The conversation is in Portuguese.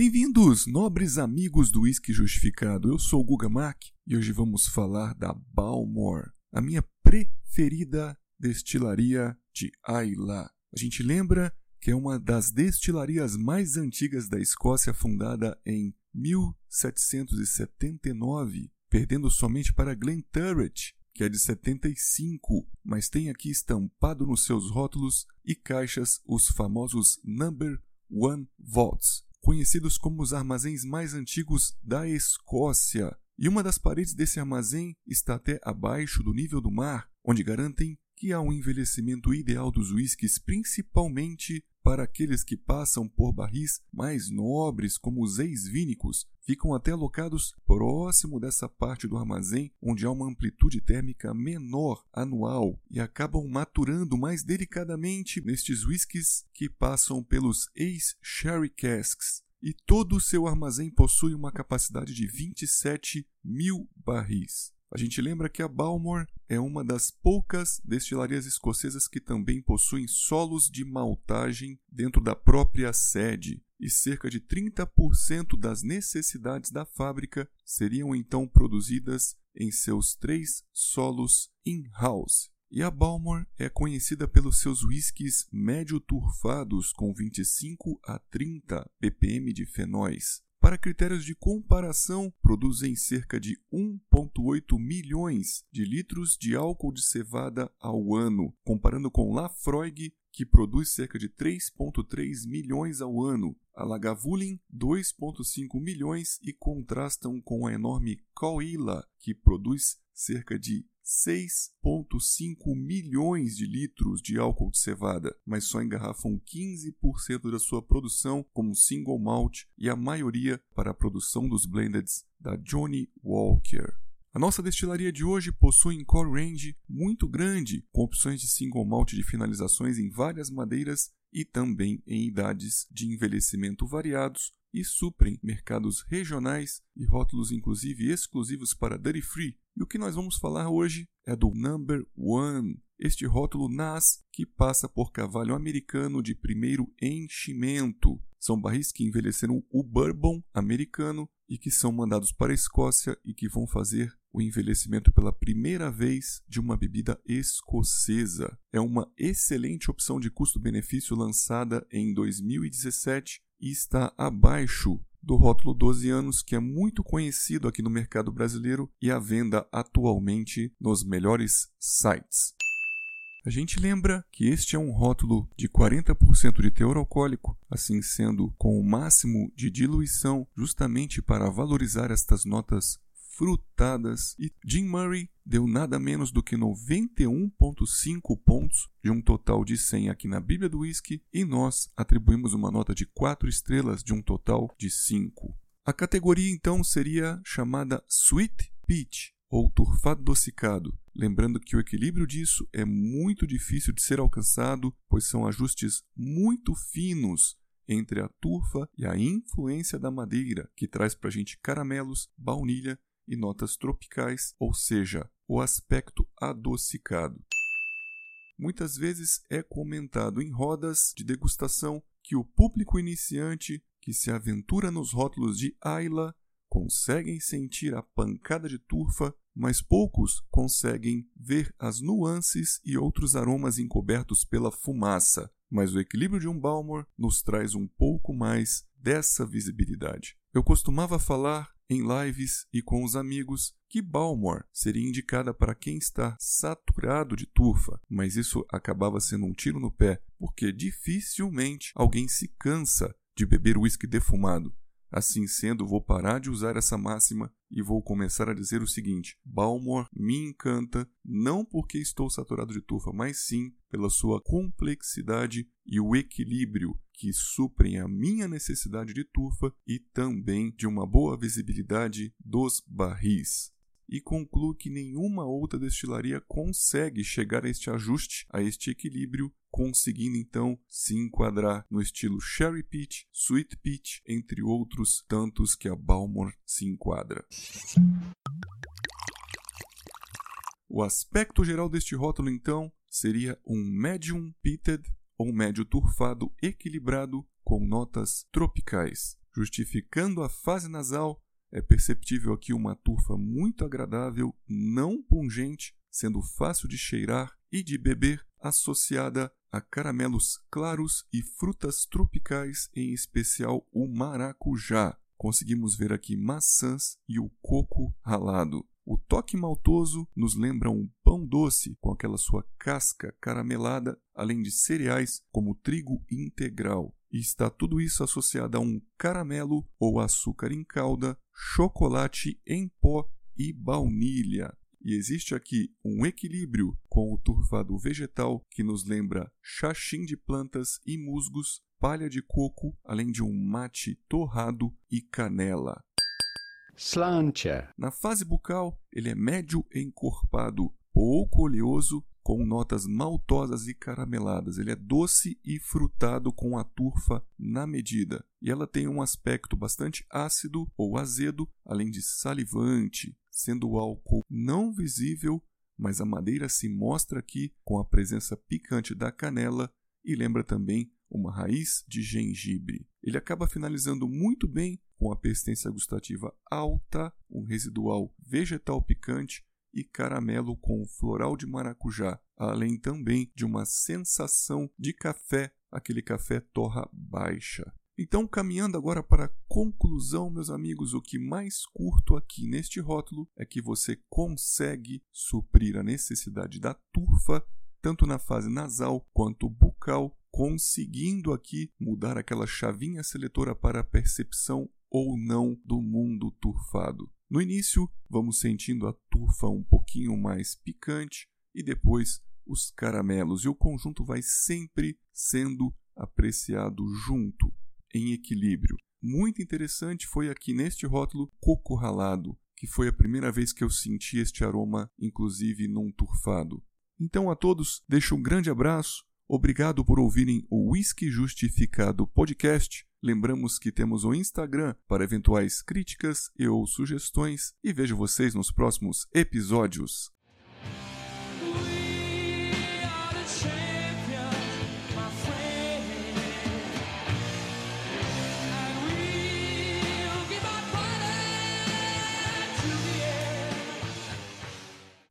Bem-vindos, nobres amigos do Whisky Justificado. Eu sou o Guga Mack e hoje vamos falar da Balmore, a minha preferida destilaria de Islay. A gente lembra que é uma das destilarias mais antigas da Escócia, fundada em 1779, perdendo somente para Glenturret, que é de 75, mas tem aqui estampado nos seus rótulos e caixas os famosos Number One Vaults, conhecidos como os armazéns mais antigos da Escócia. E uma das paredes desse armazém está até abaixo do nível do mar, onde garantem que há um envelhecimento ideal dos whiskies, principalmente para aqueles que passam por barris mais nobres, como os ex-vínicos, ficam até alocados próximo dessa parte do armazém onde há uma amplitude térmica menor anual e acabam maturando mais delicadamente nestes whiskies que passam pelos ex-sherry casks. E todo o seu armazém possui uma capacidade de 27 mil barris. A gente lembra que a Balmore é uma das poucas destilarias escocesas que também possuem solos de maltagem dentro da própria sede, e cerca de 30% das necessidades da fábrica seriam então produzidas em seus três solos in-house. E a Balmore é conhecida pelos seus whiskies médio turfados com 25 a 30 ppm de fenóis, para critérios de comparação, produzem cerca de 1,8 milhões de litros de álcool de cevada ao ano, comparando com Lafroig, que produz cerca de 3,3 milhões ao ano, a Lagavulin 2,5 milhões e contrastam com a enorme Coila, que produz cerca de 6,5 milhões de litros de álcool de cevada, mas só engarrafam 15% da sua produção como single malt e a maioria para a produção dos blendeds da Johnny Walker. A nossa destilaria de hoje possui um core range muito grande, com opções de single malt de finalizações em várias madeiras e também em idades de envelhecimento variados e suprem mercados regionais e rótulos inclusive exclusivos para Duty Free. E o que nós vamos falar hoje é do Number One, este rótulo NAS que passa por cavalho americano de primeiro enchimento. São barris que envelheceram o bourbon americano e que são mandados para a Escócia e que vão fazer o envelhecimento pela primeira vez de uma bebida escocesa. É uma excelente opção de custo-benefício lançada em 2017 e está abaixo do rótulo 12 anos, que é muito conhecido aqui no mercado brasileiro e à venda atualmente nos melhores sites. A gente lembra que este é um rótulo de 40% de teor alcoólico, assim sendo com o máximo de diluição, justamente para valorizar estas notas frutadas. E Jim Murray deu nada menos do que 91,5 pontos de um total de 100 aqui na Bíblia do Whisky e nós atribuímos uma nota de 4 estrelas de um total de 5. A categoria então seria chamada Sweet Peach ou turfado adocicado, lembrando que o equilíbrio disso é muito difícil de ser alcançado, pois são ajustes muito finos entre a turfa e a influência da madeira, que traz para a gente caramelos, baunilha e notas tropicais, ou seja, o aspecto adocicado. Muitas vezes é comentado em rodas de degustação que o público iniciante que se aventura nos rótulos de Ayla conseguem sentir a pancada de turfa, mas poucos conseguem ver as nuances e outros aromas encobertos pela fumaça. Mas o equilíbrio de um Balmor nos traz um pouco mais dessa visibilidade. Eu costumava falar em lives e com os amigos que Balmore seria indicada para quem está saturado de turfa, mas isso acabava sendo um tiro no pé, porque dificilmente alguém se cansa de beber uísque defumado. Assim sendo, vou parar de usar essa máxima e vou começar a dizer o seguinte: Balmore me encanta não porque estou saturado de turfa, mas sim pela sua complexidade e o equilíbrio que suprem a minha necessidade de turfa e também de uma boa visibilidade dos barris. E concluo que nenhuma outra destilaria consegue chegar a este ajuste, a este equilíbrio, conseguindo então se enquadrar no estilo Sherry Peach, Sweet Peach, entre outros tantos que a Balmore se enquadra. O aspecto geral deste rótulo, então, seria um Medium Peated ou médio turfado equilibrado com notas tropicais. Justificando a fase nasal, é perceptível aqui uma turfa muito agradável, não pungente, sendo fácil de cheirar e de beber, associada a caramelos claros e frutas tropicais, em especial o maracujá. Conseguimos ver aqui maçãs e o coco ralado. O toque maltoso nos lembra um pão doce com aquela sua casca caramelada, além de cereais como trigo integral. E está tudo isso associado a um caramelo ou açúcar em calda, chocolate em pó e baunilha. E existe aqui um equilíbrio com o turvado vegetal que nos lembra chachim de plantas e musgos, palha de coco, além de um mate torrado e canela. Slantia. Na fase bucal, ele é médio encorpado, pouco oleoso, com notas maltosas e carameladas. Ele é doce e frutado com a turfa na medida. E ela tem um aspecto bastante ácido ou azedo, além de salivante, sendo o álcool não visível, mas a madeira se mostra aqui com a presença picante da canela e lembra também uma raiz de gengibre. Ele acaba finalizando muito bem com a persistência gustativa alta, um residual vegetal picante e caramelo com floral de maracujá, além também de uma sensação de café, aquele café torra baixa. Então, caminhando agora para a conclusão, meus amigos, o que mais curto aqui neste rótulo é que você consegue suprir a necessidade da turfa, tanto na fase nasal quanto bucal, conseguindo aqui mudar aquela chavinha seletora para a percepção ou não do mundo turfado. No início, vamos sentindo a turfa um pouquinho mais picante e depois os caramelos, e o conjunto vai sempre sendo apreciado junto, em equilíbrio. Muito interessante foi aqui neste rótulo coco ralado, que foi a primeira vez que eu senti este aroma, inclusive num turfado. Então a todos, deixo um grande abraço Obrigado por ouvirem o Whisky Justificado podcast. Lembramos que temos o Instagram para eventuais críticas e ou sugestões e vejo vocês nos próximos episódios.